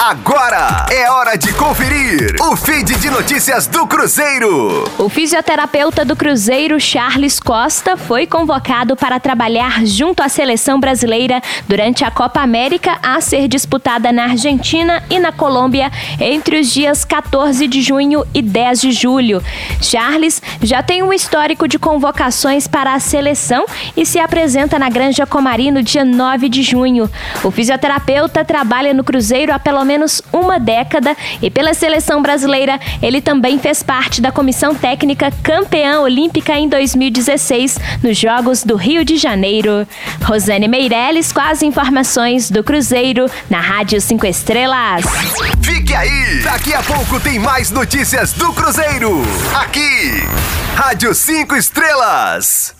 Agora é hora de conferir o feed de notícias do Cruzeiro. O fisioterapeuta do Cruzeiro, Charles Costa, foi convocado para trabalhar junto à seleção brasileira durante a Copa América a ser disputada na Argentina e na Colômbia entre os dias 14 de junho e 10 de julho. Charles já tem um histórico de convocações para a seleção e se apresenta na Granja Comari no dia 9 de junho. O fisioterapeuta trabalha no Cruzeiro há pelo menos uma década e pela seleção brasileira ele também fez parte da comissão técnica campeã olímpica em 2016 nos Jogos do Rio de Janeiro. Rosane Meirelles com as informações do Cruzeiro na Rádio 5 Estrelas. Fique aí! Daqui a pouco tem mais notícias do Cruzeiro. Aqui, Rádio 5 Estrelas.